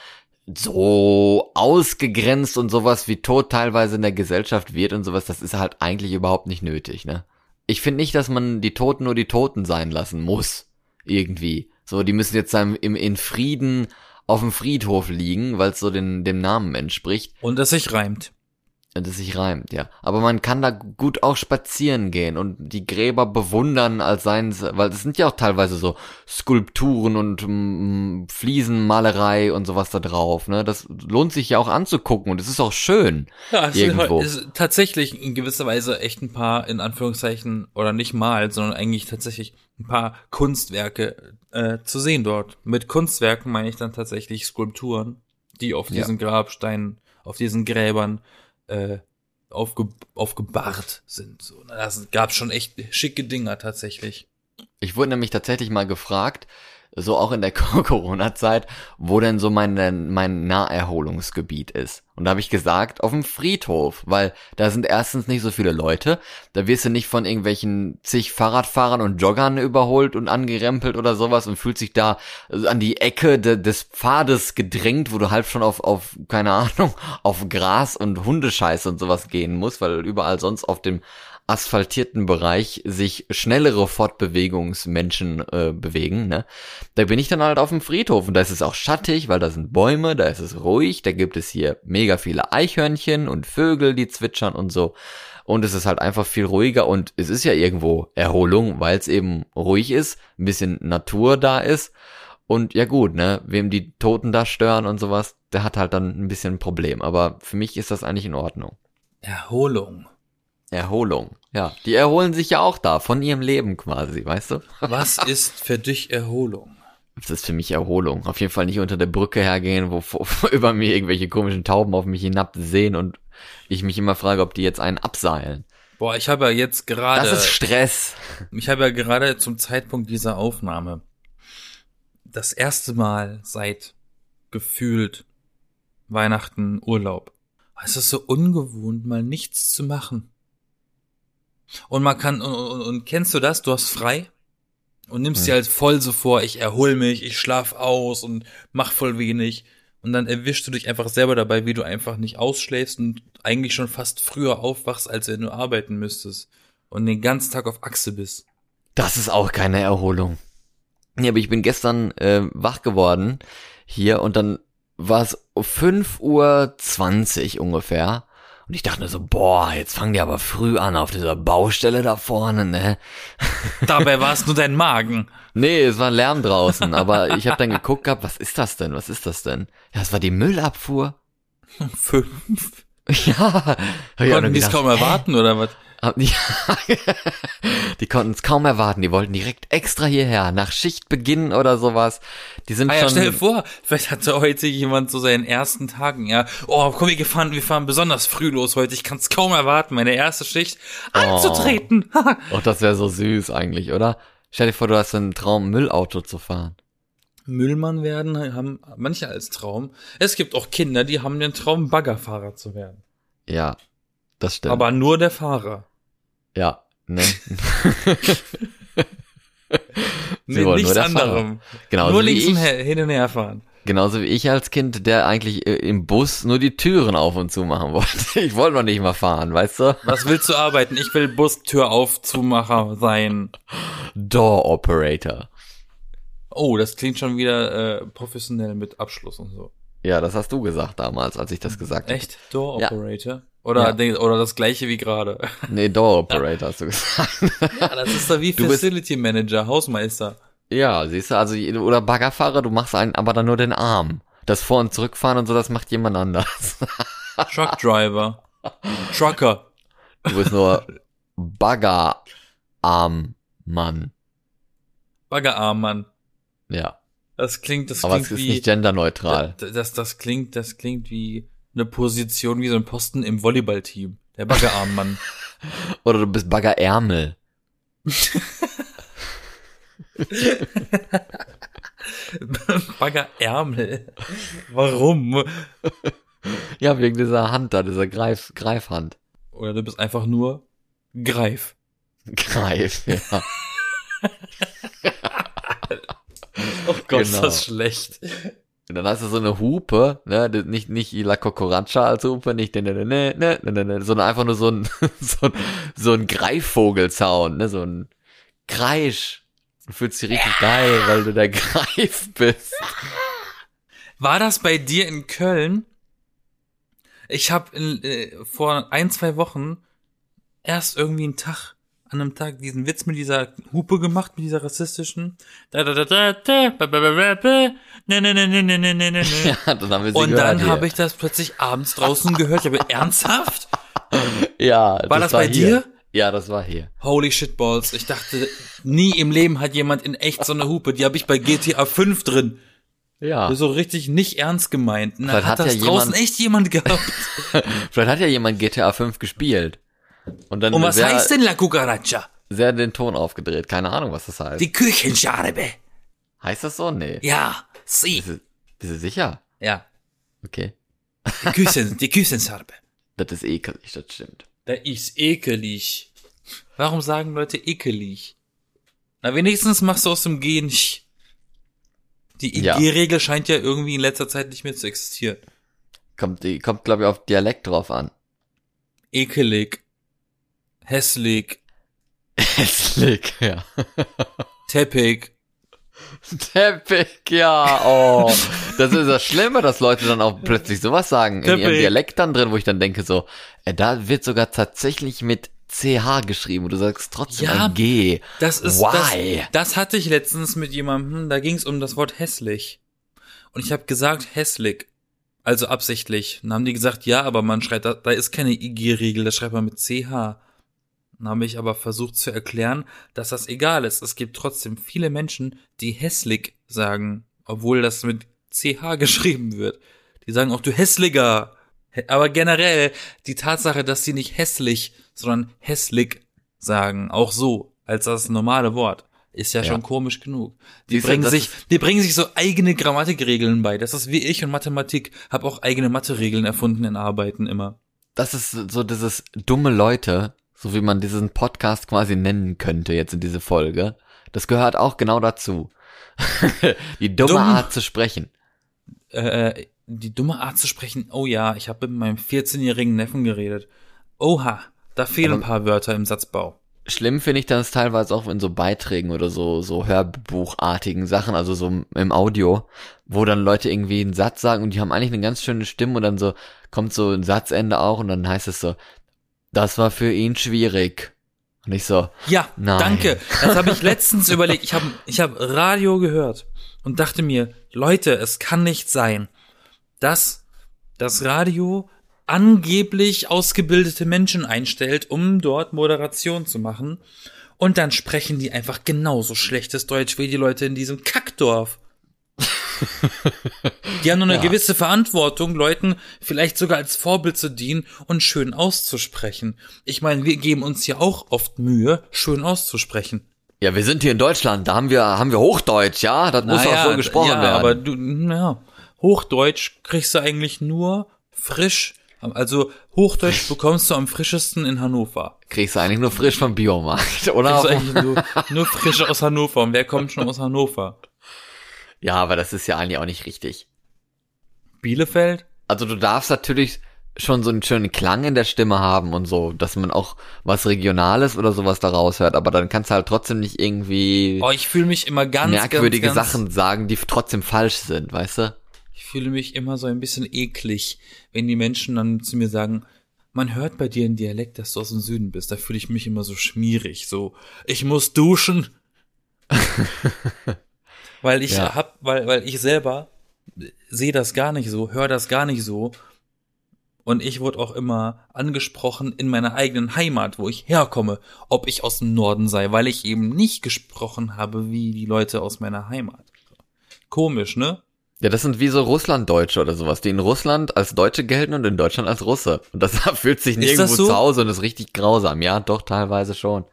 so ausgegrenzt und sowas wie Tod teilweise in der Gesellschaft wird und sowas, das ist halt eigentlich überhaupt nicht nötig, ne? Ich finde nicht, dass man die Toten nur die Toten sein lassen muss. Irgendwie. So, die müssen jetzt dann im, in Frieden auf dem Friedhof liegen, weil es so den, dem Namen entspricht. Und das sich reimt. Das sich reimt, ja. Aber man kann da gut auch spazieren gehen und die Gräber bewundern, als seien sie, weil es sind ja auch teilweise so Skulpturen und mm, Fliesenmalerei und sowas da drauf, ne? Das lohnt sich ja auch anzugucken und es ist auch schön. Ja, es Irgendwo. ist halt- tatsächlich in gewisser Weise echt ein paar, in Anführungszeichen, oder nicht mal, sondern eigentlich tatsächlich ein paar Kunstwerke äh, zu sehen dort. Mit Kunstwerken meine ich dann tatsächlich Skulpturen, die auf Ja. diesen Grabsteinen, auf diesen Gräbern äh, aufge, aufgebahrt sind. So, na, das gab schon echt schicke Dinger tatsächlich. Ich wurde nämlich tatsächlich mal gefragt, so auch in der Corona-Zeit, wo denn so mein, mein Naherholungsgebiet ist. Und da habe ich gesagt, auf dem Friedhof, weil da sind erstens nicht so viele Leute, da wirst du nicht von irgendwelchen zig Fahrradfahrern und Joggern überholt und angerempelt oder sowas und fühlt sich da an die Ecke de, des Pfades gedrängt, wo du halb schon auf, auf, keine Ahnung, auf Gras und Hundescheiße und sowas gehen musst, weil überall sonst auf dem asphaltierten Bereich sich schnellere Fortbewegungsmenschen äh, bewegen, ne? Da bin ich dann halt auf dem Friedhof und da ist es auch schattig, weil da sind Bäume, da ist es ruhig, da gibt es hier mega viele Eichhörnchen und Vögel, die zwitschern und so. Und es ist halt einfach viel ruhiger und es ist ja irgendwo Erholung, weil es eben ruhig ist, ein bisschen Natur da ist. Und ja gut, ne, wem die Toten da stören und sowas, der hat halt dann ein bisschen ein Problem. Aber für mich ist das eigentlich in Ordnung. Erholung. Erholung. Ja, die erholen sich ja auch da von ihrem Leben quasi, weißt du? Was ist für dich Erholung? Das ist für mich Erholung. Auf jeden Fall nicht unter der Brücke hergehen, wo, wo über mir irgendwelche komischen Tauben auf mich hinabsehen und ich mich immer frage, ob die jetzt einen abseilen. Boah, ich habe ja jetzt gerade. Das ist Stress. Ich habe ja gerade zum Zeitpunkt dieser Aufnahme das erste Mal seit gefühlt Weihnachten Urlaub. Es ist so ungewohnt, mal nichts zu machen. Und man kann, und, und, und kennst du das? Du hast frei und nimmst Hm. dir halt voll so vor, ich erhol mich, ich schlaf aus und mach voll wenig. Und dann erwischst du dich einfach selber dabei, wie du einfach nicht ausschläfst und eigentlich schon fast früher aufwachst, als wenn du arbeiten müsstest. Und den ganzen Tag auf Achse bist. Das ist auch keine Erholung. Ja, aber ich bin gestern äh, wach geworden hier und dann war es 5.20 Uhr ungefähr. Und ich dachte mir so, boah, jetzt fangen die aber früh an auf dieser Baustelle da vorne, ne? Dabei war es nur dein Magen. Nee, es war Lärm draußen, aber ich habe dann geguckt gehabt, was ist das denn? Was ist das denn? Ja, es war die Müllabfuhr. Fünf. Ja, nur Konnten die es kaum hä? erwarten, oder was? Die, die konnten es kaum erwarten. Die wollten direkt extra hierher, nach Schichtbeginn oder sowas. Die sind Ah ja, schon. stell dir vor, vielleicht hatte heute jemand so seinen ersten Tagen, ja. Oh, komm, wir fahren, wir fahren besonders früh los heute. Ich kann es kaum erwarten, meine erste Schicht anzutreten. oh, das wäre so süß eigentlich, oder? Stell dir vor, du hast einen Traum, Müllauto zu fahren. Müllmann werden haben manche als Traum. Es gibt auch Kinder, die haben den Traum, Baggerfahrer zu werden. Ja, das stimmt. Aber nur der Fahrer. Ja, ne? Nee, wollen nichts anderem. Genauso nur links und ich. hin und her fahren. Genauso wie ich als Kind, der eigentlich äh, im Bus nur die Türen auf und zu machen wollte. Ich wollte noch nicht mal fahren, weißt du? Was willst du arbeiten? Ich will Bustür auf Zumacher sein. Door Operator. Oh, das klingt schon wieder äh, professionell mit Abschluss und so. Ja, das hast du gesagt damals, als ich das gesagt habe. Echt? Door Ja. Oder, Ja. oder das gleiche wie gerade. Nee, Door Operator hast du gesagt. ja, das ist da wie Du Facility Manager, Hausmeister. ja, siehst du, also, oder Baggerfahrer, du machst einen, aber dann nur den Arm. Das Vor- und Zurückfahren und so, das macht jemand anders. Truckdriver. Trucker. Du bist nur Baggerarmmann. Baggerarm, Mann. Ja, Das klingt, das aber klingt es ist wie. nicht genderneutral. das, das, das klingt, das klingt wie eine Position, wie so ein Posten im Volleyballteam. Der Baggerarm, Mann. Oder du bist Baggerärmel. Baggerärmel. Warum? Ja, wegen dieser Hand da, dieser Greif, Greifhand. Oder du bist einfach nur Greif. Greif, ja. Oh Gott, ist Genau. das schlecht. Und dann hast du so eine Hupe, ne, nicht, nicht La Cucaracha als Hupe, nicht, ne, ne, ne, ne, ne, ne, ne, ne sondern einfach nur so ein, so ein, so ein Greifvogelsound, ne, so ein Kreisch. Du fühlst dich richtig ja. geil, weil du der Greif bist. War das bei dir in Köln? Ich habe äh, vor ein, zwei Wochen erst irgendwie einen Tag an einem Tag diesen Witz mit dieser Hupe gemacht, mit dieser rassistischen. Da, da, da, da, da, ba, ba, ba, ba, ne, ne, ne, ne, ne, ne, ne, ne. Ja, dann haben wir sie Und gehört dann habe ich das plötzlich abends draußen gehört. Ich habe ernsthaft? ja, War das bei hier. dir? Ja, das war hier. Holy shitballs. Ich dachte, nie im Leben hat jemand in echt so eine Hupe. Die habe ich bei GTA 5 drin. Ja. So richtig nicht ernst gemeint. Na, Vielleicht hat hat das ja draußen jemand- echt jemand gehabt? Vielleicht hat ja jemand GTA 5 gespielt. Und dann Und was sehr, heißt denn La Cucaracha? sehr den Ton aufgedreht. Keine Ahnung, was das heißt. Die Küchenscharbe. heißt das so? Nee. Ja, sie. Bist du, bist du sicher? Ja, Okay. die Küchen, die Küchenscharbe. Das ist ekelig, das stimmt. Da ist ekelig. Warum sagen Leute ekelig? Na, wenigstens machst du aus dem G nicht. Die Ja. IG-Regel scheint ja irgendwie in letzter Zeit nicht mehr zu existieren. Kommt, die, kommt glaube ich, auf Dialekt drauf an. Ekelig. Hässlich. Hässlich, ja. Teppich. Teppich, ja, oh. Das ist das Schlimme, dass Leute dann auch plötzlich sowas sagen in ihrem Teppich. Dialekt dann drin, wo ich dann denke so, äh, da wird sogar tatsächlich mit CH geschrieben und du sagst trotzdem Ja, ein G. Das ist Why? Das, das hatte ich letztens mit jemandem, da ging es um das Wort hässlich. Und ich habe gesagt hässlich. Also absichtlich. Dann haben die gesagt, ja, aber man schreibt, da, da ist keine IG-Regel, da schreibt man mit CH. Dann habe ich aber versucht zu erklären, dass das egal ist. Es gibt trotzdem viele Menschen, die hässlich sagen, obwohl das mit CH geschrieben wird. Die sagen auch, du hässlicher. Hä- Aber generell die Tatsache, dass sie nicht hässlich, sondern hässlich sagen, auch so, als das normale Wort, ist ja, Ja. schon komisch genug. Die du, bringen sich, die bringen sich so eigene Grammatikregeln bei. Das ist wie ich und Mathematik, habe auch eigene Mathe-Regeln erfunden in Arbeiten immer. Das ist so dieses dumme Leute, so wie man diesen Podcast quasi nennen könnte jetzt in diese Folge. Das gehört auch genau dazu. Die dumme Dumm. Art zu sprechen. Äh, die dumme Art zu sprechen, oh ja, ich habe mit meinem 14-jährigen Neffen geredet. Oha, da fehlen ein paar Wörter im Satzbau. Schlimm finde ich das teilweise auch in so Beiträgen oder so, so Hörbuchartigen Sachen, also so im Audio, wo dann Leute irgendwie einen Satz sagen und die haben eigentlich eine ganz schöne Stimme und dann so kommt so ein Satzende auch und dann heißt es so, das war für ihn schwierig. Und ich so, Ja, Nein. danke. Das habe ich letztens überlegt. Ich habe ich hab Radio gehört und dachte mir, Leute, es kann nicht sein, dass das Radio angeblich ausgebildete Menschen einstellt, um dort Moderation zu machen. Und dann sprechen die einfach genauso schlechtes Deutsch wie die Leute in diesem Kackdorf. Die haben nur eine Ja. gewisse Verantwortung, Leuten vielleicht sogar als Vorbild zu dienen und schön auszusprechen. Ich meine, wir geben uns ja auch oft Mühe, schön auszusprechen. Ja, wir sind hier in Deutschland, da haben wir, haben wir Hochdeutsch, ja? Das muss Naja, auch so gesprochen ja, werden. aber du, ja, Hochdeutsch kriegst du eigentlich nur frisch. Also Hochdeutsch bekommst du am frischesten in Hannover. Kriegst du eigentlich nur frisch vom Biomarkt, oder? Kriegst du eigentlich nur, nur frisch aus Hannover. Und wer kommt schon aus Hannover? Ja, aber das ist ja eigentlich auch nicht richtig. Bielefeld? Also du darfst natürlich schon so einen schönen Klang in der Stimme haben und so, dass man auch was Regionales oder sowas da raushört, aber dann kannst du halt trotzdem nicht irgendwie Oh, ich fühle mich immer ganz, merkwürdige ganz, ganz, Sachen sagen, die trotzdem falsch sind, weißt du? Ich fühle mich immer so ein bisschen eklig, wenn die Menschen dann zu mir sagen, man hört bei dir einen Dialekt, dass du aus dem Süden bist. Da fühle ich mich immer so schmierig, so, ich muss duschen. weil ich Ja. hab, weil, weil ich selber sehe das gar nicht so, höre das gar nicht so. Und ich wurde auch immer angesprochen in meiner eigenen Heimat, wo ich herkomme, ob ich aus dem Norden sei, weil ich eben nicht gesprochen habe wie die Leute aus meiner Heimat. Komisch, ne? Ja, das sind wie so Russlanddeutsche oder sowas, die in Russland als Deutsche gelten und in Deutschland als Russe. Und das fühlt sich nirgendwo so? zu Hause und ist richtig grausam. Ja, doch, teilweise schon.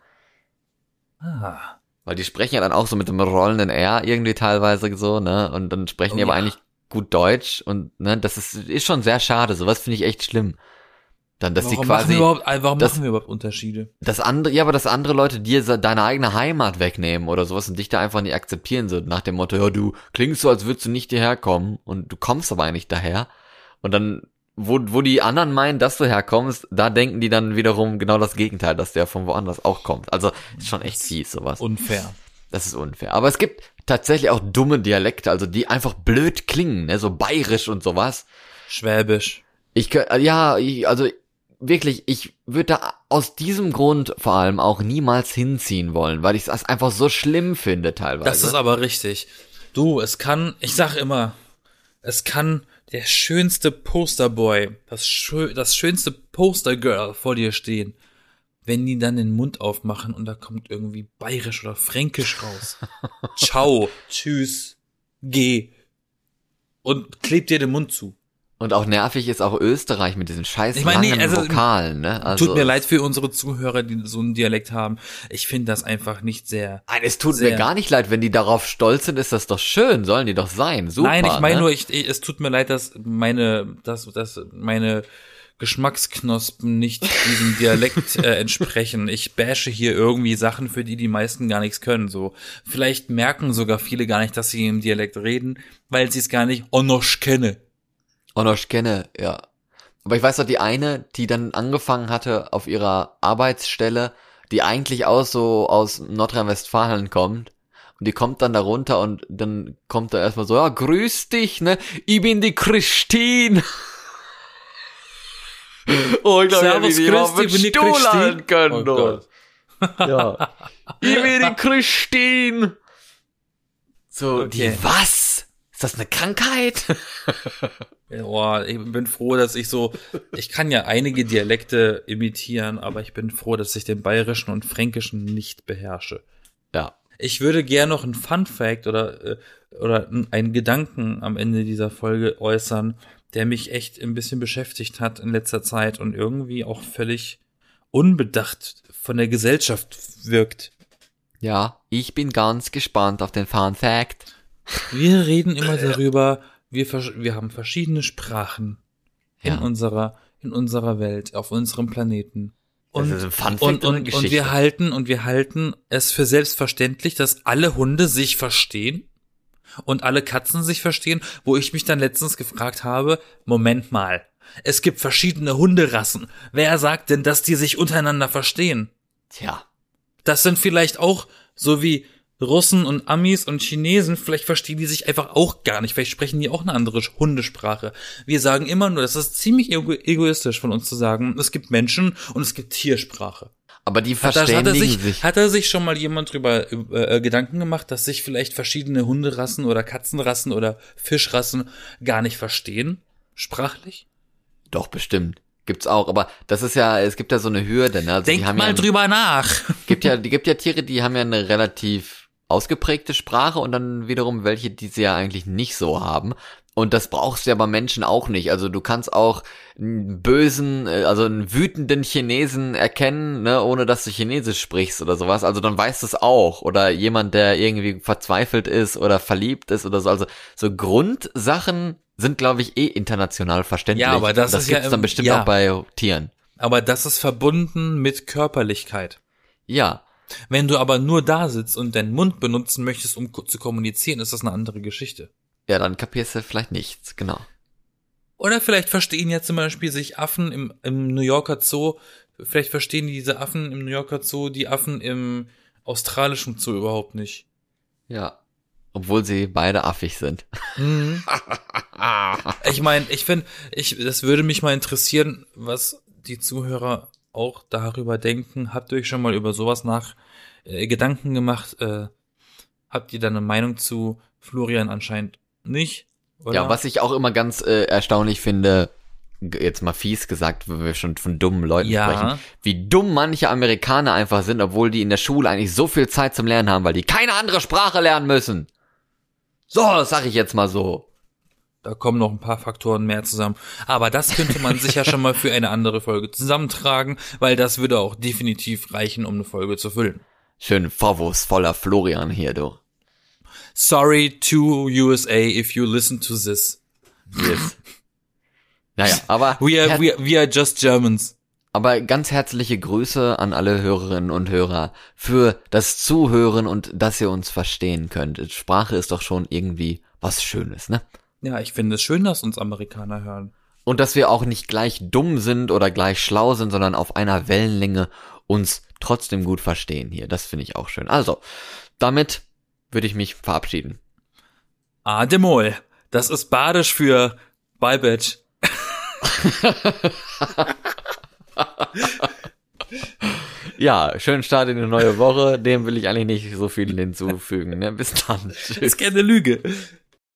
Ah. Weil die sprechen ja dann auch so mit dem rollenden R irgendwie teilweise so, ne? Und dann sprechen Oh die aber ja. eigentlich gut Deutsch und ne, das ist, ist schon sehr schade. Sowas finde ich echt schlimm. Dann, dass warum die machen quasi wir überhaupt, äh, warum das- machen wir überhaupt Unterschiede? das andere, ja, aber dass andere Leute dir deine eigene Heimat wegnehmen oder sowas und dich da einfach nicht akzeptieren, so nach dem Motto, ja, du klingst so, als würdest du nicht hierher kommen und du kommst aber eigentlich daher. Und dann, wo, wo die anderen meinen, dass du herkommst, da denken die dann wiederum genau das Gegenteil, dass der von woanders auch kommt. Also, ist schon echt fies, sowas. Unfair. Das ist unfair. Aber es gibt tatsächlich auch dumme Dialekte, also die einfach blöd klingen, ne, so bayerisch und sowas. Schwäbisch. Ich ja, also wirklich, ich würde da aus diesem Grund vor allem auch niemals hinziehen wollen, weil ich das einfach so schlimm finde teilweise. Das ist aber richtig. Du, es kann, ich sag immer, es kann der schönste Posterboy, das, schö das schönste Postergirl vor dir stehen. Wenn die dann den Mund aufmachen und da kommt irgendwie bayerisch oder fränkisch raus. Ciao, tschüss, geh. Und klebt dir den Mund zu. Und auch nervig ist auch Österreich mit diesen scheiß Ich meine, nee, also, Vokalen, ne? Also, Tut mir leid für unsere Zuhörer, die so einen Dialekt haben. Ich finde das einfach nicht sehr. Nein, es tut Sehr. mir gar nicht leid, wenn die darauf stolz sind, ist das doch schön, sollen die doch sein. Super. Nein, ich meine ne? nur, ich, ich, es tut mir leid, dass meine, dass, dass meine Geschmacksknospen nicht diesem Dialekt äh, entsprechen. Ich bashe hier irgendwie Sachen, für die die meisten gar nichts können. So, vielleicht merken sogar viele gar nicht, dass sie im Dialekt reden, weil sie es gar nicht onosch kenne. Oh, noch ich kenne, ja. Aber ich weiß doch, die eine, die dann angefangen hatte auf ihrer Arbeitsstelle, die eigentlich aus so aus Nordrhein-Westfalen kommt. Und die kommt dann da runter und dann kommt da erstmal so, ja, grüß dich, ne? Ich bin die Christine. oh, ich glaube, Servus, ich hätte die bin Stuhl Christine. halten können. Oh. Gott. ja. Ich bin die Christine. So, Okay. die was? Ist das eine Krankheit? Boah, ich bin froh, dass ich so, ich kann ja einige Dialekte imitieren, aber ich bin froh, dass ich den bayerischen und fränkischen nicht beherrsche. ja. Ich würde gern noch einen Fun Fact oder, äh, oder einen Gedanken am Ende dieser Folge äußern, der mich echt ein bisschen beschäftigt hat in letzter Zeit und irgendwie auch völlig unbedacht von der Gesellschaft wirkt. Ja, ich bin ganz gespannt auf den Fun Fact. Wir reden immer darüber, wir, wir haben verschiedene Sprachen in Ja. unserer, in unserer Welt, auf unserem Planeten. Und, Das ist ein und, und, und wir halten, und wir halten es für selbstverständlich, dass alle Hunde sich verstehen und alle Katzen sich verstehen, wo ich mich dann letztens gefragt habe, Moment mal, es gibt verschiedene Hunderassen. Wer sagt denn, dass die sich untereinander verstehen? Tja. Das sind vielleicht auch so wie Russen und Amis und Chinesen, vielleicht verstehen die sich einfach auch gar nicht, vielleicht sprechen die auch eine andere Hundesprache. Wir sagen immer nur, das ist ziemlich ego egoistisch von uns zu sagen, es gibt Menschen und es gibt Tiersprache. Aber die Hat, da, hat, er verständigen sich, sich. hat er sich schon mal jemand drüber äh, Gedanken gemacht, dass sich vielleicht verschiedene Hunderassen oder Katzenrassen oder Fischrassen gar nicht verstehen? Sprachlich? Doch, bestimmt. Gibt's auch, aber das ist ja, es gibt ja so eine Hürde, ne? Also Denk die haben mal ja, drüber nach. gibt ja, die gibt ja Tiere, die haben ja eine relativ ausgeprägte Sprache und dann wiederum welche, die sie ja eigentlich nicht so haben. Und das brauchst du ja bei Menschen auch nicht. Also du kannst auch einen bösen, äh, also einen wütenden Chinesen erkennen, ne, ohne dass du Chinesisch sprichst oder sowas. Also dann weißt du es auch. Oder jemand, der irgendwie verzweifelt ist oder verliebt ist oder so. Also so Grundsachen sind, glaube ich, eh international verständlich. Ja, aber das das ist ja gibt's dann im- bestimmt ja. auch bei Tieren. Aber das ist verbunden mit Körperlichkeit. Ja, Wenn du aber nur da sitzt und deinen Mund benutzen möchtest, um zu kommunizieren, ist das eine andere Geschichte. ja, dann kapierst du vielleicht nichts, genau. Oder vielleicht verstehen ja zum Beispiel sich Affen im, im New Yorker Zoo, vielleicht verstehen diese Affen im New Yorker Zoo die Affen im australischen Zoo überhaupt nicht. Ja. Obwohl sie beide affig sind. Ich meine, ich finde, ich, das würde mich mal interessieren, was die Zuhörer auch darüber denken. Habt ihr euch schon mal über sowas nach äh, Gedanken gemacht? Äh, habt ihr da eine Meinung zu Florian anscheinend nicht? Oder? Ja, was ich auch immer ganz äh, erstaunlich finde, jetzt mal fies gesagt, wenn wir schon von dummen Leuten Ja. sprechen, wie dumm manche Amerikaner einfach sind, obwohl die in der Schule eigentlich so viel Zeit zum Lernen haben, weil die keine andere Sprache lernen müssen. So, das sag ich jetzt mal so. Da kommen noch ein paar Faktoren mehr zusammen. Aber das könnte man sich ja schon mal für eine andere Folge zusammentragen, weil das würde auch definitiv reichen, um eine Folge zu füllen. Schön vorwurfsvoller Florian hier, du. Sorry to USA if you listen to this. Yes. naja, aber, We are, we are, we are just Germans. aber ganz herzliche Grüße an alle Hörerinnen und Hörer für das Zuhören und dass ihr uns verstehen könnt. Sprache ist doch schon irgendwie was Schönes, ne? Ja, ich finde es schön, dass uns Amerikaner hören. Und dass wir auch nicht gleich dumm sind oder gleich schlau sind, sondern auf einer Wellenlänge uns trotzdem gut verstehen hier. Das finde ich auch schön. Also, damit würde ich mich verabschieden. Ademol. Das ist badisch für Bye, Bitch. Ja, schönen Start in die neue Woche. Dem will ich eigentlich nicht so viel hinzufügen. Ne? Bis dann. Tschüss. Ist keine Lüge.